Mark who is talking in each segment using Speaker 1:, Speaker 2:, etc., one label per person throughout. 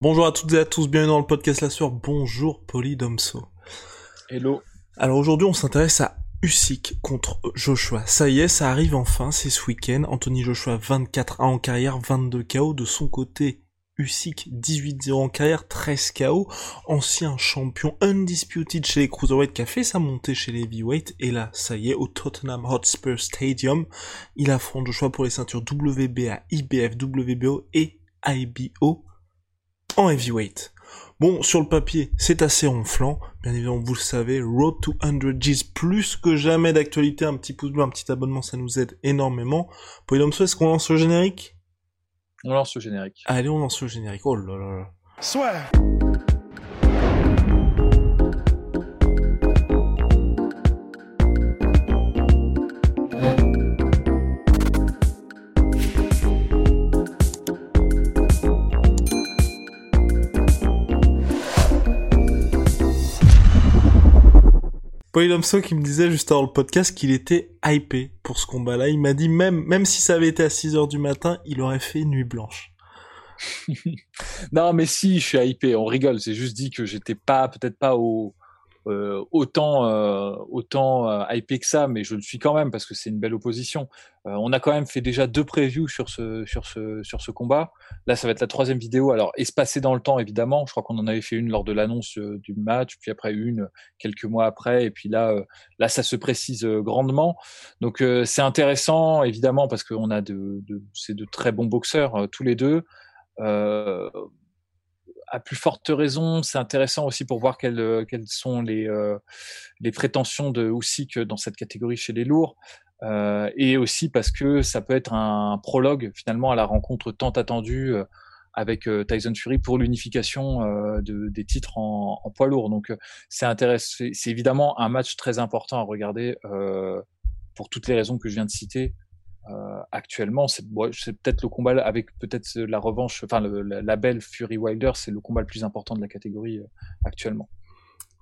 Speaker 1: Bonjour à toutes et à tous, bienvenue dans le podcast La Sueur. Bonjour Polydomso.
Speaker 2: Hello.
Speaker 1: Alors aujourd'hui, on s'intéresse à Usyk contre Joshua. Ça y est, ça arrive enfin, c'est ce week-end. Anthony Joshua 24 ans en carrière, 22 KO. De son côté, Usyk 18-0 en carrière, 13 KO. Ancien champion undisputed chez les Cruiserweight qui a fait sa montée chez les Heavyweight. Et là, ça y est, au Tottenham Hotspur Stadium, il affronte Joshua pour les ceintures WBA, IBF, WBO et IBO en Heavyweight. Bon, sur le papier, c'est assez ronflant. Bien évidemment, vous le savez, Road to 100 G's, plus que jamais d'actualité. Un petit pouce bleu, un petit abonnement, ça nous aide énormément. Polydomso, est-ce qu'on lance le générique?
Speaker 2: On lance le générique.
Speaker 1: Allez, on lance le générique. Oh là là là. Polydomso qui me disait juste avant le podcast qu'il était hypé pour ce combat-là. Il m'a dit même, même si ça avait été à 6 heures du matin, il aurait fait nuit blanche.
Speaker 2: Non, mais si, je suis hypé. On rigole. C'est juste dit que j'étais pas, peut-être pas au euh, autant euh, autant euh, hypé que ça, mais je le suis quand même parce que c'est une belle opposition. Euh, on a quand même fait déjà deux previews sur ce sur ce sur ce combat. Là, ça va être la troisième vidéo. Alors espacée dans le temps, évidemment. Je crois qu'on en avait fait une lors de l'annonce euh, du match, puis après une quelques mois après, et puis là là ça se précise grandement. Donc c'est intéressant évidemment parce qu'on a de, c'est de très bons boxeurs tous les deux. À plus forte raison, c'est intéressant aussi pour voir quelles, euh, quelles sont les, euh, les prétentions de Usyk dans cette catégorie chez les lourds. Euh, et aussi parce que ça peut être un prologue finalement à la rencontre tant attendue euh, avec Tyson Fury pour l'unification de, des titres en, poids lourd. Donc c'est c'est évidemment un match très important à regarder pour toutes les raisons que je viens de citer. Euh, actuellement, c'est peut-être le combat avec peut-être la revanche, enfin le, la, la belle Fury Wilder, c'est le combat le plus important de la catégorie euh, actuellement.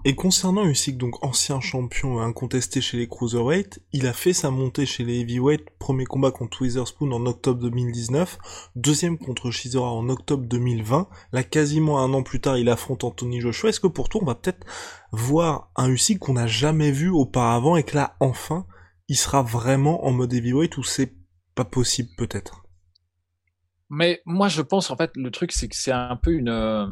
Speaker 1: Et concernant Usyk, donc ancien champion incontesté chez les Cruiserweight, il a fait sa montée chez les Heavyweight, premier combat contre Witherspoon en octobre 2019, deuxième contre Shizora en octobre 2020, là quasiment un an plus tard il affronte Anthony Joshua, est-ce que pour toi on va peut-être voir un Usyk qu'on n'a jamais vu auparavant et que là enfin il sera vraiment en mode Heavyweight ou c'est pas possible peut-être?
Speaker 2: Mais moi, je pense en fait le truc, c'est que c'est un peu une. euh,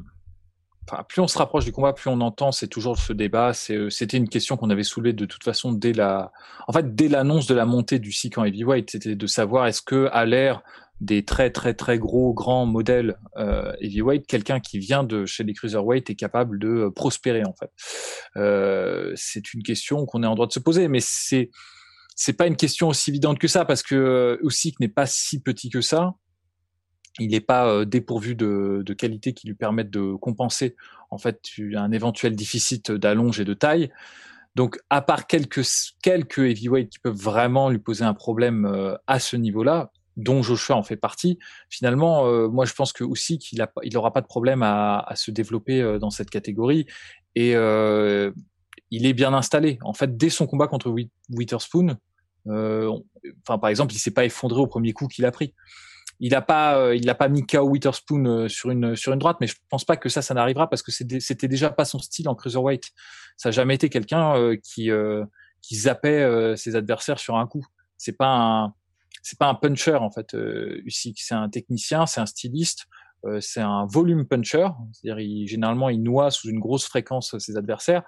Speaker 2: Enfin, plus on se rapproche du combat, plus on entend. C'est toujours ce débat. Euh, C'était une question qu'on avait soulevée de toute façon dès la. En fait, dès l'annonce de la montée du cycle en heavyweight, c'était de savoir est-ce que à l'ère des très très très gros grands modèles euh, heavyweight, quelqu'un qui vient de chez les cruiserweight est capable de prospérer en fait. C'est une question qu'on est en droit de se poser, mais c'est c'est pas une question aussi évidente que ça parce que euh, Usyk n'est pas si petit que ça il n'est pas euh, dépourvu de, qualités qui lui permettent de compenser en fait un éventuel déficit d'allonge et de taille. Donc, à part quelques quelques heavyweights qui peuvent vraiment lui poser un problème euh, à ce niveau-là, dont Joshua en fait partie, finalement, moi je pense que aussi qu'il a il aura pas de problème à, se développer dans cette catégorie et il est bien installé. En fait, dès son combat contre Wi- Witherspoon, euh, enfin par exemple, il s'est pas effondré au premier coup qu'il a pris. Il a pas euh, il a pas mis KO Witherspoon euh, sur une sur une droite mais je pense pas que ça ça n'arrivera parce que c'était déjà pas son style en cruiserweight. Ça a jamais été quelqu'un euh, qui euh, qui zappait ses adversaires sur un coup. C'est pas un c'est pas un puncher en fait c'est un technicien c'est un styliste c'est un volume puncher. C'est-à-dire généralement il noie sous une grosse fréquence ses adversaires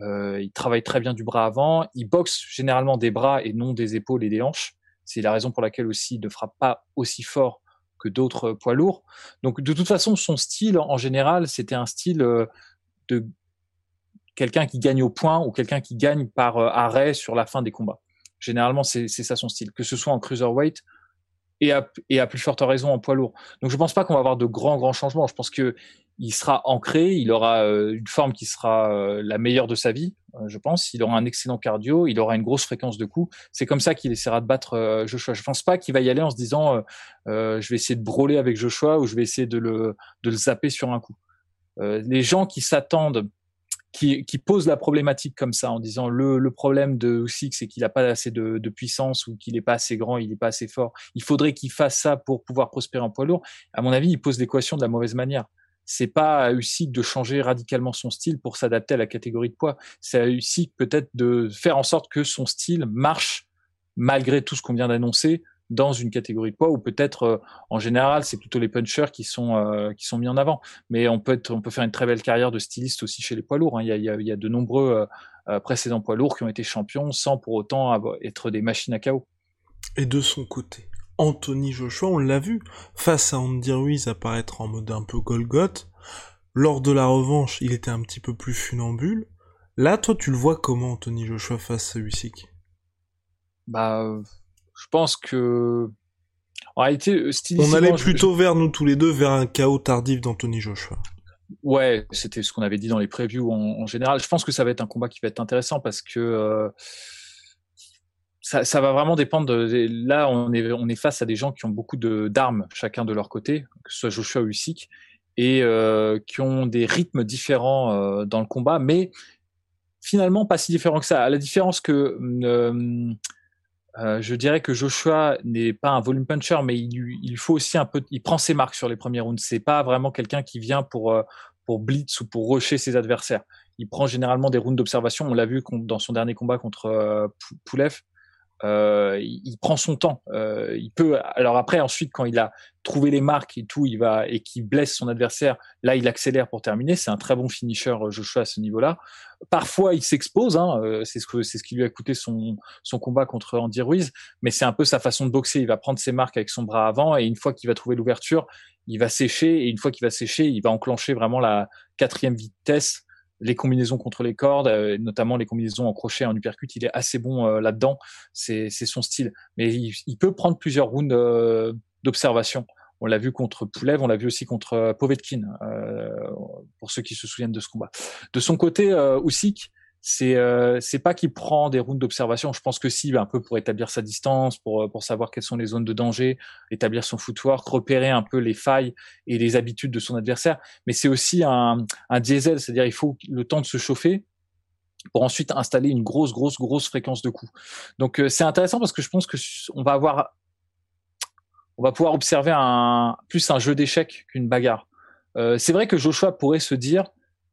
Speaker 2: euh, il travaille très bien du bras avant il boxe généralement des bras et non des épaules et des hanches c'est la raison pour laquelle aussi il ne frappe pas aussi fort que d'autres poids lourds. Donc de toute façon, son style en général, c'était un style euh, de quelqu'un qui gagne au point ou quelqu'un qui gagne par euh, arrêt sur la fin des combats. Généralement, c'est ça son style. Que ce soit en cruiserweight et à, et à plus forte raison en poids lourd. Donc je pense pas qu'on va avoir de grands grands changements. Je pense que il sera ancré, il aura euh, une forme qui sera euh, la meilleure de sa vie, euh, je pense. Il aura un excellent cardio, il aura une grosse fréquence de coups. C'est comme ça qu'il essaiera de battre Joshua. Je pense pas qu'il va y aller en se disant je vais essayer de brûler avec Joshua ou je vais essayer de le zapper sur un coup. les gens qui s'attendent qui, qui pose la problématique comme ça en disant le, problème de Usyk c'est qu'il n'a pas assez de, de, puissance ou qu'il n'est pas assez grand, il n'est pas assez fort. Il faudrait qu'il fasse ça pour pouvoir prospérer en poids lourd. À mon avis, il pose l'équation de la mauvaise manière. C'est pas à Usyk de changer radicalement son style pour s'adapter à la catégorie de poids. C'est à Usyk peut-être de faire en sorte que son style marche malgré tout ce qu'on vient d'annoncer dans une catégorie de poids ou peut-être euh, en général c'est plutôt les punchers qui sont euh, qui sont mis en avant mais on peut être, on peut faire une très belle carrière de styliste aussi chez les poids lourds hein. il, y a, y a, de nombreux euh, précédents poids lourds qui ont été champions sans pour autant être des machines à chaos
Speaker 1: et de son côté Anthony Joshua on l'a vu face à Andy Ruiz apparaître en mode un peu Golgoth lors de la revanche il était un petit peu plus funambule là toi tu le vois comment Anthony Joshua face à Usyk?
Speaker 2: Bah je pense que en réalité,
Speaker 1: on allait plutôt vers nous tous les deux vers un chaos tardif d'Anthony Joshua.
Speaker 2: Ouais, c'était ce qu'on avait dit dans les previews en, général. Je pense que ça va être un combat qui va être intéressant parce que euh, ça, va vraiment dépendre. Là, on est, face à des gens qui ont beaucoup d'armes chacun de leur côté, que ce soit Joshua ou Usyk, et euh, qui ont des rythmes différents euh, dans le combat, mais finalement pas si différents que ça. À la différence que euh, euh, je dirais que Joshua n'est pas un volume puncher, mais il, faut aussi un peu, il prend ses marques sur les premiers rounds. C'est pas vraiment quelqu'un qui vient pour pour blitz ou pour rusher ses adversaires. Il prend généralement des rounds d'observation. On l'a vu dans son dernier combat contre Poulev euh, il, prend son temps. Euh, il peut. Alors après, ensuite, quand il a trouvé les marques et tout, il va et qu'il blesse son adversaire, là, il accélère pour terminer. C'est un très bon finisher, euh, Joshua, à ce niveau-là. Parfois, il s'expose. Hein, euh, c'est ce que c'est ce qui lui a coûté son son combat contre Andy Ruiz. Mais c'est un peu sa façon de boxer. Il va prendre ses marques avec son bras avant et une fois qu'il va trouver l'ouverture, il va sécher et une fois qu'il va sécher, il va enclencher vraiment la quatrième vitesse les combinaisons contre les cordes, euh, notamment les combinaisons en crochet, en uppercut, il est assez bon euh, là-dedans. C'est son style. Mais il, peut prendre plusieurs rounds euh, d'observation. On l'a vu contre Poulev, on l'a vu aussi contre Povetkin, pour ceux qui se souviennent de ce combat. De son côté, Usyk, c'est euh, c'est pas qu'il prend des routes d'observation. Je pense que si, un peu pour établir sa distance, pour euh, pour savoir quelles sont les zones de danger, établir son footwork, repérer un peu les failles et les habitudes de son adversaire. Mais c'est aussi un un diesel, c'est-à-dire il faut le temps de se chauffer pour ensuite installer une grosse grosse grosse fréquence de coups. Donc euh, c'est intéressant parce que je pense que on va avoir on va pouvoir observer un plus un jeu d'échecs qu'une bagarre. Euh, c'est vrai que Joshua pourrait se dire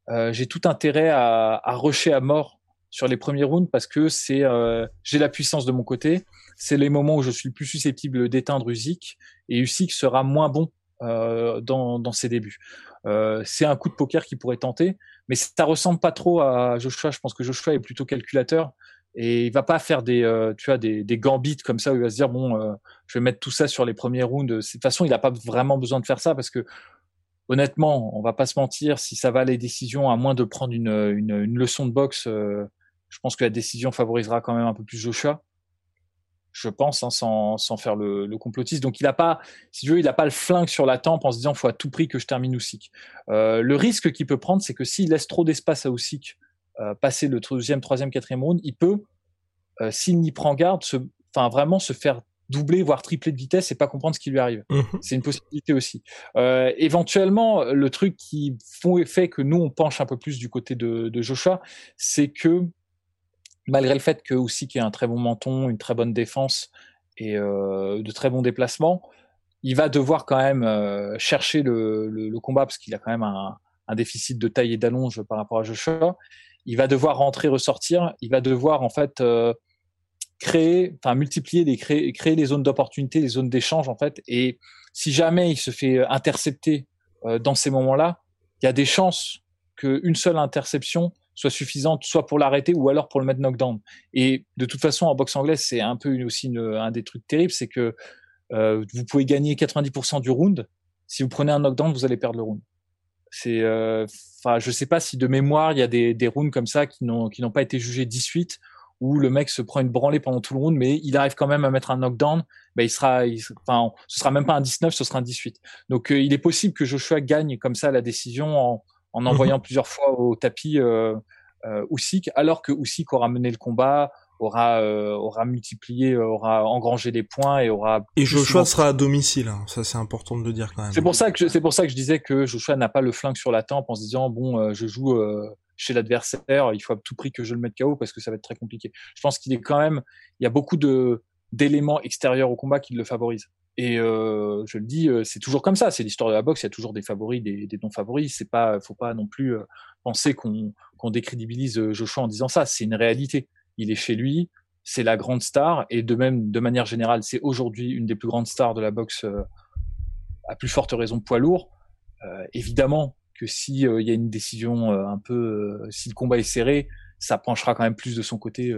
Speaker 2: euh, j'ai tout intérêt à, à rusher à mort sur les premiers rounds parce que c'est euh, j'ai la puissance de mon côté. C'est les moments où je suis le plus susceptible d'éteindre Usyk et Usyk sera moins bon euh, dans, dans ses débuts. Euh, c'est un coup de poker qui pourrait tenter, mais ça ressemble pas trop à Joshua. Je pense que Joshua est plutôt calculateur et il va pas faire des euh, tu vois des, des gambits comme ça où il va se dire bon je vais mettre tout ça sur les premiers rounds. De toute façon, il a pas vraiment besoin de faire ça parce que honnêtement, on va pas se mentir, si ça va les décisions, à moins de prendre une, une, leçon de boxe, euh, je pense que la décision favorisera quand même un peu plus Joshua. Je pense, hein, sans, sans faire le, le, complotiste. Donc, il a pas, si tu veux, il a pas le flingue sur la tempe en se disant, faut à tout prix que je termine Usyk. Euh, le risque qu'il peut prendre, c'est que s'il laisse trop d'espace à Usyk euh, passer le deuxième, troisième, quatrième round, il peut, euh, s'il n'y prend garde, se, enfin vraiment se faire doubler voire tripler de vitesse et pas comprendre ce qui lui arrive. Mmh. C'est une possibilité aussi. Euh, éventuellement, le truc qui fait que nous on penche un peu plus du côté de, de Joshua, c'est que malgré le fait que aussi qu'il a un très bon menton, une très bonne défense et euh, de très bons déplacements, il va devoir quand même euh, chercher le, le, le, combat parce qu'il a quand même un, un, déficit de taille et d'allonge par rapport à Joshua. Il va devoir rentrer, ressortir. Il va devoir en fait créer, enfin multiplier, les créer, créer les zones d'opportunité, les zones d'échange en fait. Et si jamais il se fait euh, intercepter euh, dans ces moments-là, il y a des chances qu'une seule interception soit suffisante, soit pour l'arrêter ou alors pour le mettre knockdown. Et de toute façon, en boxe anglaise, c'est un peu aussi une, un des trucs terribles, c'est que euh, vous pouvez gagner 90% du round. Si vous prenez un knockdown, vous allez perdre le round. C'est, enfin, je sais pas si de mémoire il y a des, des rounds comme ça qui n'ont qui n'ont pas été jugés 18 où le mec se prend une branlée pendant tout le round, mais il arrive quand même à mettre un knockdown, bah, il sera, enfin, ce sera même pas un 19, ce sera un 18. Donc, euh, il est possible que Joshua gagne comme ça la décision en, en mhm. envoyant plusieurs fois au tapis euh, euh, Usyk, alors que Usyk aura mené le combat, aura euh, aura multiplié, aura engrangé les points et aura.
Speaker 1: Et Joshua sera à domicile, hein. ça c'est important de le dire quand même.
Speaker 2: C'est pour ça que c'est pour ça que je disais que Joshua n'a pas le flingue sur la tempe en se disant bon, je joue chez l'adversaire, il faut à tout prix que je le mette KO parce que ça va être très compliqué. Je pense qu'il est quand même, il y a beaucoup de d'éléments extérieurs au combat qui le favorisent. Et euh, je le dis, euh, c'est toujours comme ça. C'est l'histoire de la boxe. Il y a toujours des favoris, des, des non favoris. C'est pas, faut pas non plus euh, penser qu'on qu'on décrédibilise euh, Joshua en disant ça. C'est une réalité. Il est chez lui. C'est la grande star. Et de même, de manière générale, c'est aujourd'hui une des plus grandes stars de la boxe, à plus forte raison poids lourd. évidemment, que si euh, il y a une décision euh, un peu, euh, si le combat est serré, ça penchera quand même plus de son côté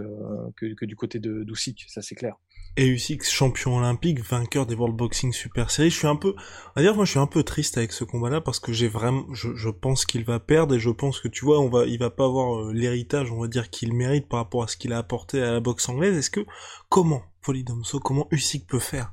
Speaker 2: que, du côté de d'Usyk, ça c'est clair.
Speaker 1: Et Usyk, champion olympique, vainqueur des World Boxing Super Series. Je suis un peu, va dire, moi, je suis un peu triste avec ce combat-là parce que j'ai vraiment, je, je pense qu'il va perdre et je pense que tu vois, on va, il va pas avoir l'héritage, on va dire, qu'il mérite par rapport à ce qu'il a apporté à la boxe anglaise. Est-ce que, comment, Polydomso, comment Usyk peut faire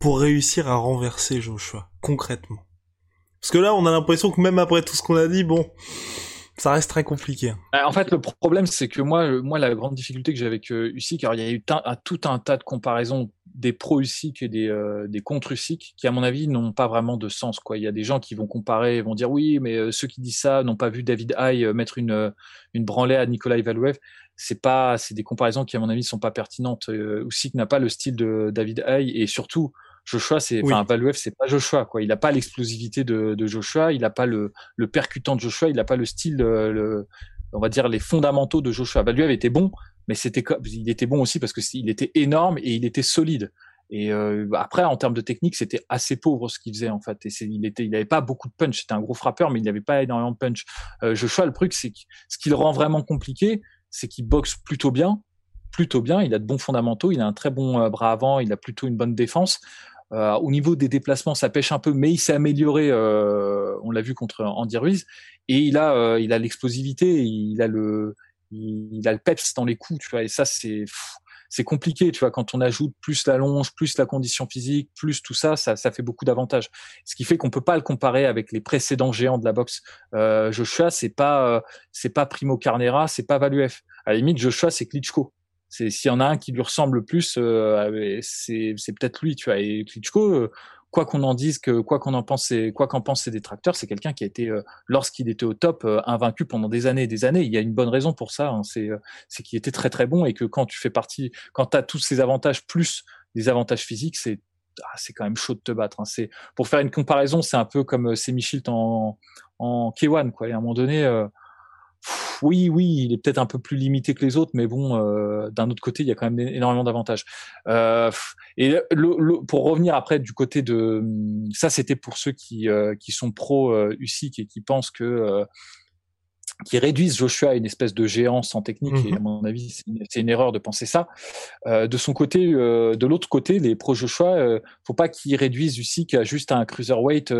Speaker 1: Pour réussir à renverser Joshua, concrètement Parce que là, on a l'impression que même après tout ce qu'on a dit, bon, ça reste très compliqué.
Speaker 2: Bah, en fait, le problème, c'est que moi, moi, la grande difficulté que j'ai avec euh, Usyk, alors il y a eu tout un tas de comparaisons des pro Usyk et des, euh, des contre Usyk qui, à mon avis, n'ont pas vraiment de sens. Quoi. Il y a des gens qui vont comparer, vont dire oui, mais euh, ceux qui disent ça n'ont pas vu David Haye euh, mettre une, une branlée à Nikolai Valouev. C'est pas, c'est des comparaisons qui, à mon avis, sont pas pertinentes. Usyk n'a pas le style de David Haye et surtout, Joshua, c'est, enfin, Valuev, c'est pas Joshua, quoi. Il n'a pas l'explosivité de, de, Joshua, il n'a pas le, le percutant de Joshua, il n'a pas le style, euh, le, on va dire les fondamentaux de Joshua. Valuev était bon, mais c'était, il était bon aussi parce que il était énorme et il était solide. Et euh, après, en termes de technique, c'était assez pauvre ce qu'il faisait en fait. Et il était, il avait pas beaucoup de punch. C'était un gros frappeur, mais il n'avait pas énormément de punch. Euh, Joshua, le truc, c'est que ce qui le rend vraiment compliqué, c'est qu'il boxe plutôt bien, plutôt bien. Il a de bons fondamentaux, il a un très bon euh, bras avant, il a plutôt une bonne défense. Euh, au niveau des déplacements, ça pêche un peu, mais il s'est amélioré. Euh, on l'a vu contre Andy Ruiz, et il a, euh, il a l'explosivité, il a le, il, a le peps dans les coups, tu vois. Et ça, c'est, c'est compliqué, tu vois. Quand on ajoute plus la longe, plus la condition physique, plus tout ça, ça, ça fait beaucoup d'avantages. Ce qui fait qu'on peut pas le comparer avec les précédents géants de la boxe. Euh, Joshua, c'est pas, c'est pas Primo Carnera, c'est pas Valuev. À la limite, Joshua, c'est Klitschko c'est s'il y en a un qui lui ressemble plus, euh, c'est peut-être lui, tu vois. Et Klitschko, euh, quoi qu'on en dise, que quoi qu'on en pense, quoi qu'en pensent ses détracteurs, c'est quelqu'un qui a été, euh, lorsqu'il était au top, invaincu pendant des années et des années. Il y a une bonne raison pour ça. Hein, c'est c'est qu'il était très très bon et que quand tu fais partie, quand tu as tous ces avantages plus des avantages physiques, c'est ah, c'est quand même chaud de te battre. Hein. C'est pour faire une comparaison, c'est un peu comme Semi en en K1 quoi. Et à un moment donné oui, oui, il est peut-être un peu plus limité que les autres, mais bon, euh, d'un autre côté, il y a quand même énormément d'avantages. Euh, et pour revenir après du côté de ça, c'était pour ceux qui euh, qui sont pro USIC et qui pensent que qui réduisent Joshua à une espèce de géant sans technique. Et à mhm. mon avis, c'est une, erreur de penser ça. de son côté, de l'autre côté, les pro Joshua, faut pas qu'ils réduisent Usyk à juste un cruiserweight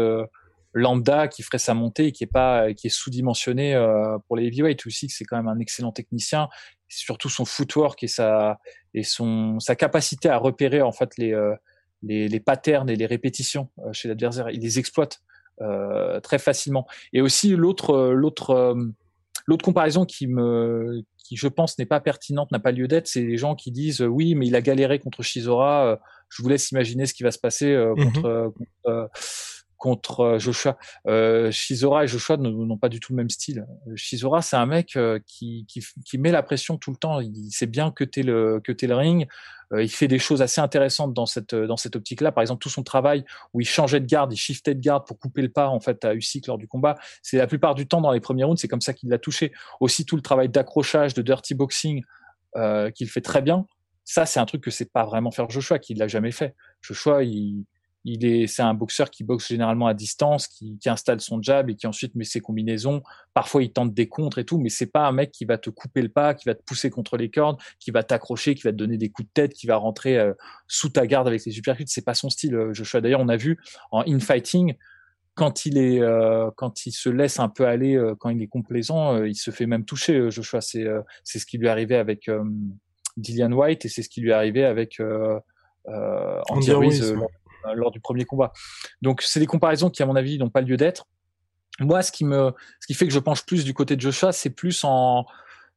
Speaker 2: lambda qui ferait sa montée et qui est pas qui est sous-dimensionné euh, pour les heavyweights. Aussi que c'est quand même un excellent technicien. Surtout son footwork et sa et son sa capacité à repérer en fait les euh, les, les patterns et les répétitions euh, chez l'adversaire. Il les exploite très facilement. Et aussi l'autre l'autre l'autre comparaison qui me qui je pense n'est pas pertinente n'a pas lieu d'être c'est les gens qui disent oui mais il a galéré contre Shizora je vous laisse imaginer ce qui va se passer mm-hmm. contre, contre contre Joshua. Euh, Shizora et Joshua n'ont pas du tout le même style. Shizora, c'est un mec qui, qui, qui, met la pression tout le temps. Il sait bien que t'es le que t'es le ring. il fait des choses assez intéressantes dans cette dans cette optique-là. Par exemple, tout son travail où il changeait de garde, il shiftait de garde pour couper le pas en fait à Usyk lors du combat. C'est la plupart du temps dans les premiers rounds, c'est comme ça qu'il l'a touché. Aussi tout le travail d'accrochage, de dirty boxing qu'il fait très bien ça, c'est un truc que c'est pas vraiment faire Joshua, qu'il l'a jamais fait. Joshua, il, il est, c'est un boxeur qui boxe généralement à distance, qui, qui, installe son jab et qui ensuite met ses combinaisons. Parfois, il tente des contres et tout, mais c'est pas un mec qui va te couper le pas, qui va te pousser contre les cordes, qui va t'accrocher, qui va te donner des coups de tête, qui va rentrer euh, sous ta garde avec les uppercuts. C'est pas son style, euh, Joshua. D'ailleurs, on a vu en infighting quand il est, euh, quand il se laisse un peu aller, quand il est complaisant, il se fait même toucher. Joshua, c'est, c'est ce qui lui arrivait avec Dillian White et c'est ce qui lui est arrivé avec euh, euh, Andy Ruiz euh, lors, du premier combat. Donc c'est des comparaisons qui à mon avis n'ont pas lieu d'être. Moi, ce qui me, ce qui fait que je penche plus du côté de Joshua, c'est plus en,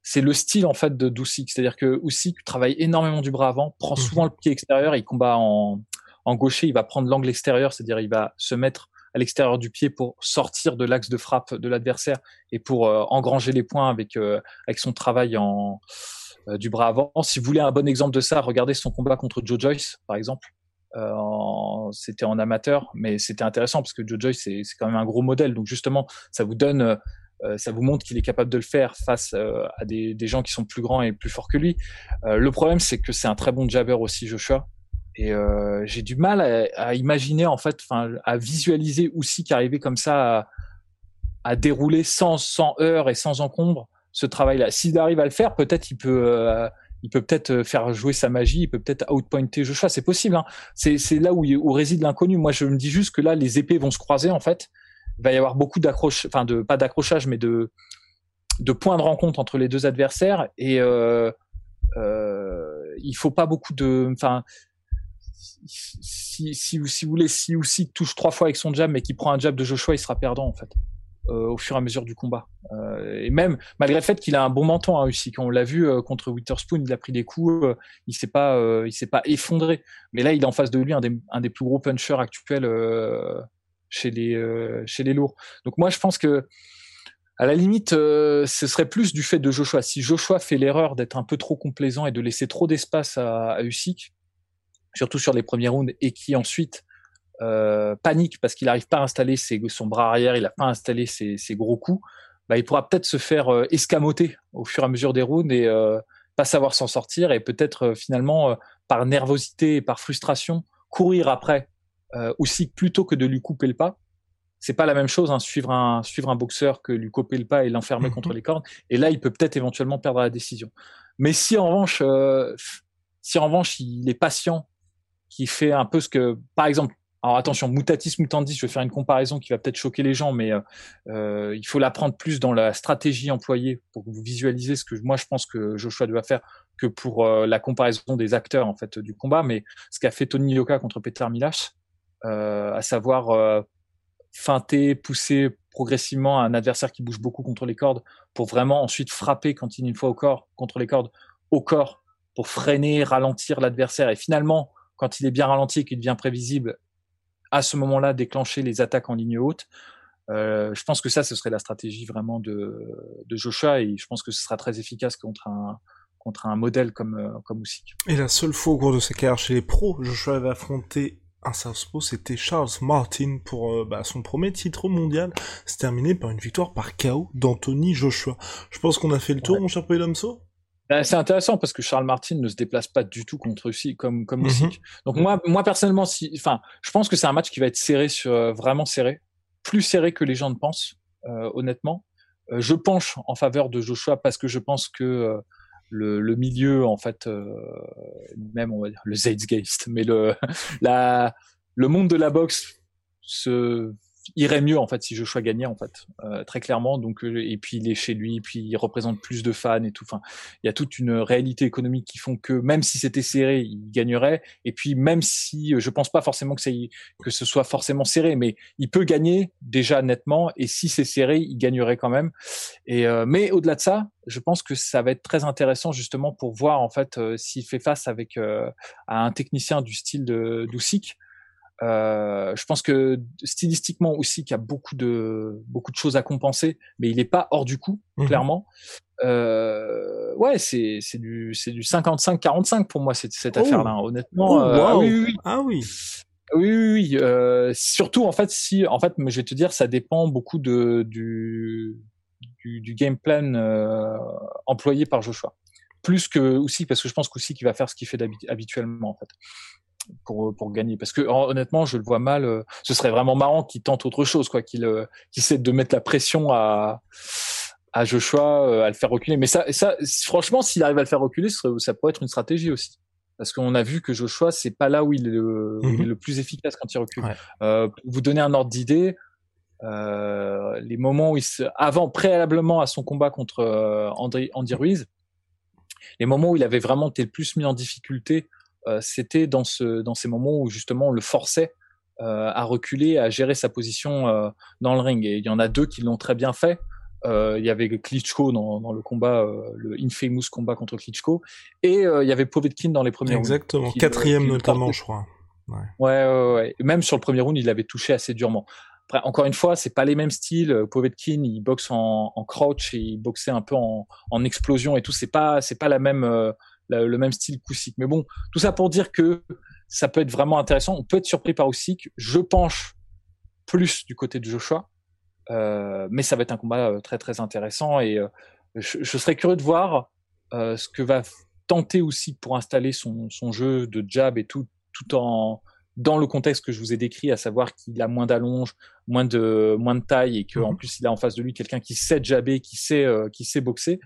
Speaker 2: c'est le style en fait de Usyk, c'est-à-dire que Usyk travaille énormément du bras avant, prend mhm. souvent le pied extérieur, il combat en, en gaucher, il va prendre l'angle extérieur, c'est-à-dire il va se mettre à l'extérieur du pied pour sortir de l'axe de frappe de l'adversaire et pour engranger les points avec avec son travail en euh, du bras avant. Si vous voulez un bon exemple de ça, regardez son combat contre Joe Joyce, par exemple. Euh, c'était en amateur, mais c'était intéressant parce que Joe Joyce c'est quand même un gros modèle. Donc justement, ça vous donne, euh, ça vous montre qu'il est capable de le faire face à des, des, gens qui sont plus grands et plus forts que lui. le problème, c'est que c'est un très bon jabber aussi, Joshua. Et j'ai du mal à, imaginer en fait, à visualiser aussi qu'arriver comme ça à, dérouler sans sans et sans encombre ce travail-là. S'il arrive à le faire, peut-être il peut, euh, il peut peut-être euh, faire jouer sa magie, il peut peut-être outpointer Joshua. C'est possible. Hein. C'est, là où, réside l'inconnu. Moi, je me dis juste que là, les épées vont se croiser en fait. Il va y avoir beaucoup d'accroche, enfin pas d'accrochage, mais de points de rencontre entre les deux adversaires et euh, euh, il faut pas beaucoup de, enfin si, vous voulez, si aussi touche trois fois avec son jab, mais qui prend un jab de Joshua, il sera perdant en fait. Euh, au fur et à mesure du combat. Euh, et même malgré le fait qu'il a un bon menton hein, aussi, on l'a vu euh, contre Witherspoon, il a pris des coups, il s'est pas, s'est pas effondré. Mais là, il est en face de lui un des, plus gros punchers actuels chez les lourds. Donc moi, je pense que à la limite, ce serait plus du fait de Joshua. Si Joshua fait l'erreur d'être un peu trop complaisant et de laisser trop d'espace à, à surtout sur les premiers rounds, et qui ensuite euh, panique parce qu'il n'arrive pas à installer ses, son bras arrière, il n'a pas installé ses, ses, gros coups, bah, il pourra peut-être se faire euh, escamoter au fur et à mesure des rounds et euh, pas savoir s'en sortir et peut-être euh, finalement par nervosité et par frustration courir après aussi plutôt que de lui couper le pas. C'est pas la même chose, hein, suivre un suivre un boxeur que lui couper le pas et l'enfermer mhm. contre les cordes. Et là, il peut peut-être éventuellement perdre la décision. Mais si en revanche, si en revanche il est patient, qui fait un peu ce que, par exemple, alors attention, mutatis mutandis, je vais faire une comparaison qui va peut-être choquer les gens, mais euh, euh il faut l'apprendre plus dans la stratégie employée pour que vous visualisez ce que moi je pense que Joshua doit faire que pour euh, la comparaison des acteurs en fait du combat. Mais ce qu'a fait Tony Yoka contre Peter Milash, à savoir feinter, pousser progressivement un adversaire qui bouge beaucoup contre les cordes pour vraiment ensuite frapper quand il une fois au corps contre les cordes au corps pour freiner, ralentir l'adversaire et finalement quand il est bien ralenti et qu'il devient prévisible, à ce moment-là déclencher les attaques en ligne haute. Euh, je pense que ça, ce serait la stratégie vraiment de, de Joshua et je pense que ce sera très efficace contre un contre un modèle comme euh, comme Usyk.
Speaker 1: Et la seule fois au cours de sa carrière chez les pros, Joshua avait affronté un Southpaw, c'était Charles Martin pour euh, bah, son premier titre mondial. C'est terminé par une victoire par KO d'Anthony Joshua. Je pense qu'on a fait le tour, mon cher Poidomso
Speaker 2: bah, c'est intéressant parce que Charles Martin ne se déplace pas du tout contre Usyk comme comme mm Donc moi moi personnellement si enfin je pense que c'est un match qui va être serré sur euh, vraiment serré, plus serré que les gens ne pensent euh, honnêtement. Euh, je penche en faveur de Joshua parce que je pense que le, le, milieu en fait même on va dire le Zeitgeist mais le la le monde de la boxe se irait mieux en fait si Joshua gagnait en fait euh, très clairement. Donc euh, et puis il est chez lui puis il représente plus de fans et tout. Enfin il y a toute une réalité économique qui font que même si c'était serré il gagnerait. Et puis même si je pense pas forcément que ça que ce soit forcément serré mais il peut gagner déjà nettement. Et si c'est serré il gagnerait quand même. Et euh, mais au-delà de ça je pense que ça va être très intéressant justement pour voir en fait s'il fait face avec à un technicien du style de d'Usyk Euh, je pense que stylistiquement aussi, qu'il y a beaucoup de beaucoup de choses à compenser, mais il n'est pas hors du coup, mmh clairement. Euh, ouais, c'est c'est du c'est du 55-45 pour moi cette cette oh. affaire-là. Honnêtement,
Speaker 1: oh, euh, ah oui, ah oui.
Speaker 2: Oui, oui, oui. Surtout en fait, si en fait, je vais te dire, ça dépend beaucoup de du du, du game plan employé par Joshua. Plus que aussi parce que je pense qu'aussi qu'il va faire ce qu'il fait habituellement en fait pour pour gagner. Parce que honnêtement je le vois mal euh, ce serait vraiment marrant qu'il tente autre chose quoi qu'il euh, qu'il essaie de mettre la pression à à Joshua euh, à le faire reculer. Mais ça ça franchement s'il arrive à le faire reculer ça pourrait être une stratégie aussi. Parce qu'on a vu que Joshua c'est pas là où il est le, mm-hmm. le plus efficace quand il recule. Pour vous donner un ordre d'idée les moments où il se, avant préalablement à son combat contre André, Andy Ruiz les moments où il avait vraiment été le plus mis en difficulté c'était dans, ce, dans ces moments où justement on le forçait euh, à reculer, à gérer sa position euh, dans le ring. Et il y en a deux qui l'ont très bien fait. Euh, il y avait Klitschko dans, dans le combat, euh, le infamous combat contre Klitschko, et il y avait Povetkin dans les premiers
Speaker 1: Exactement, quatrième notamment, je crois.
Speaker 2: Ouais. Ouais, ouais, ouais. Même sur le premier round, il avait touché assez durement. Après, encore une fois, c'est pas les mêmes styles. Povetkin, il boxe en, en crouch et il boxait un peu en, en explosion et tout. C'est pas, c'est pas la même, le même style Koussik. Mais bon, tout ça pour dire que ça peut être vraiment intéressant. On peut être surpris par Koussik. Je penche plus du côté de Joshua, euh, mais ça va être un combat euh, très très intéressant et euh, je, serais curieux de voir ce que va tenter aussi pour installer son, son jeu de jab et tout, tout en dans le contexte que je vous ai décrit, à savoir qu'il a moins d'allonge, moins de moins de taille et qu'en mhm. plus il a en face de lui quelqu'un qui sait jabber, qui sait euh, qui sait boxer.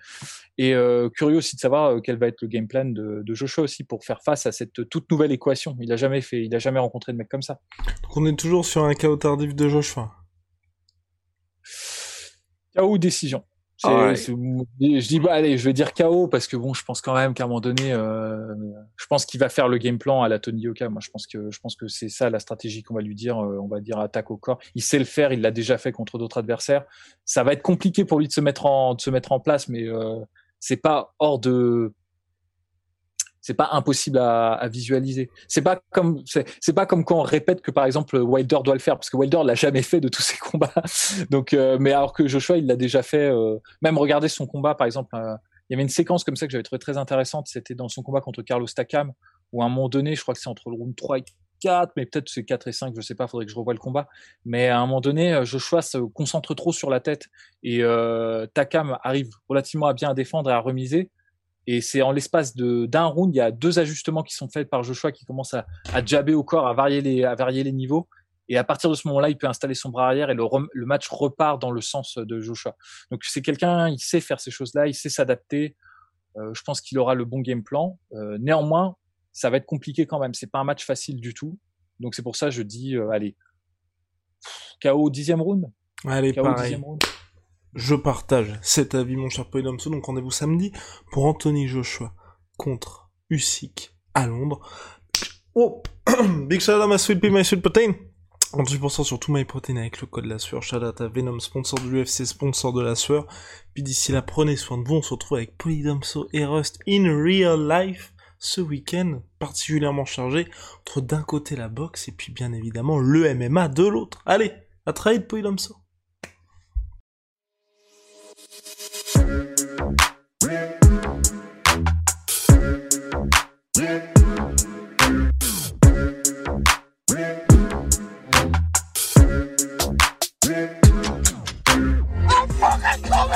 Speaker 2: Et euh, curieux aussi de savoir euh, quel va être le game plan de, de, Joshua aussi pour faire face à cette toute nouvelle équation. Il a jamais fait, il a jamais rencontré de mec comme ça.
Speaker 1: Donc on est toujours sur un chaos tardif de Joshua.
Speaker 2: Chaos décision. Je dis bah allez, je vais dire KO parce que bon, je pense quand même qu'à un moment donné, euh, je pense qu'il va faire le game plan à la Tony Yoka. Moi, je pense que je pense que c'est ça la stratégie qu'on va lui dire. Euh, on va dire attaque au corps. Il sait le faire, il l'a déjà fait contre d'autres adversaires. Ça va être compliqué pour lui de se mettre en de se mettre en place, mais euh, c'est pas hors de c'est pas impossible à, à visualiser. C'est pas comme c'est pas comme quand on répète que par exemple Wilder doit le faire parce que Wilder l'a jamais fait de tous ses combats. Donc euh, mais alors que Joshua il l'a déjà fait euh, même regarder son combat par exemple euh, il y avait une séquence comme ça que j'avais trouvé très intéressante, c'était dans son combat contre Carlos Takam où à un moment donné, je crois que c'est entre le round 3 et 4, mais peut-être c'est 4 et 5, je sais pas, faudrait que je revoie le combat. Mais à un moment donné, Joshua se concentre trop sur la tête et Takam arrive relativement à bien défendre et à remiser. Et c'est en l'espace de d'un round, il y a deux ajustements qui sont faits par Joshua qui commence à, à jabber au corps, à varier les à varier les niveaux. Et à partir de ce moment-là, il peut installer son bras arrière et le, le match repart dans le sens de Joshua. Donc c'est quelqu'un, il sait faire ces choses-là, il sait s'adapter. Euh, je pense qu'il aura le bon game plan. Euh, néanmoins, ça va être compliqué quand même. C'est pas un match facile du tout. Donc c'est pour ça que je dis, euh, allez, KO dixième round.
Speaker 1: Allez, KO pareil. round. Je partage cet avis, mon cher Polydomso. Donc rendez-vous samedi pour Anthony Joshua contre Usyk à Londres. Oh, big shout out à ma sweet pea, my sweet protein. 38% sur tout MyProtein avec le code la sueur. Shout out à Venom, sponsor de l'UFC, sponsor de la sueur. Puis d'ici là, prenez soin de vous. On se retrouve avec Polydomso et Rust in real life ce week-end particulièrement chargé entre d'un côté la boxe et puis bien évidemment le MMA de l'autre. Allez, à vite Polydomso.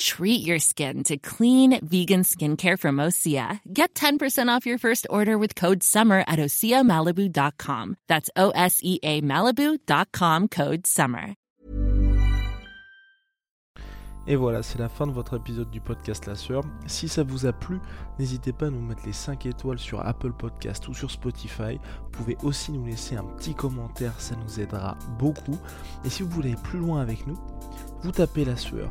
Speaker 3: Treat your skin to clean vegan skincare from Osea. Get 10% off your first order with code SUMMER at OseaMalibu.com. That's O S E A Malibu.com code SUMMER.
Speaker 1: Et voilà, c'est la fin de votre épisode du podcast La Sœur. Si ça vous a plu, n'hésitez pas à nous mettre les 5 étoiles sur Apple Podcast ou sur Spotify. Vous pouvez aussi nous laisser un petit commentaire, ça nous aidera beaucoup. Et si vous voulez aller plus loin avec nous, vous tapez La Sueur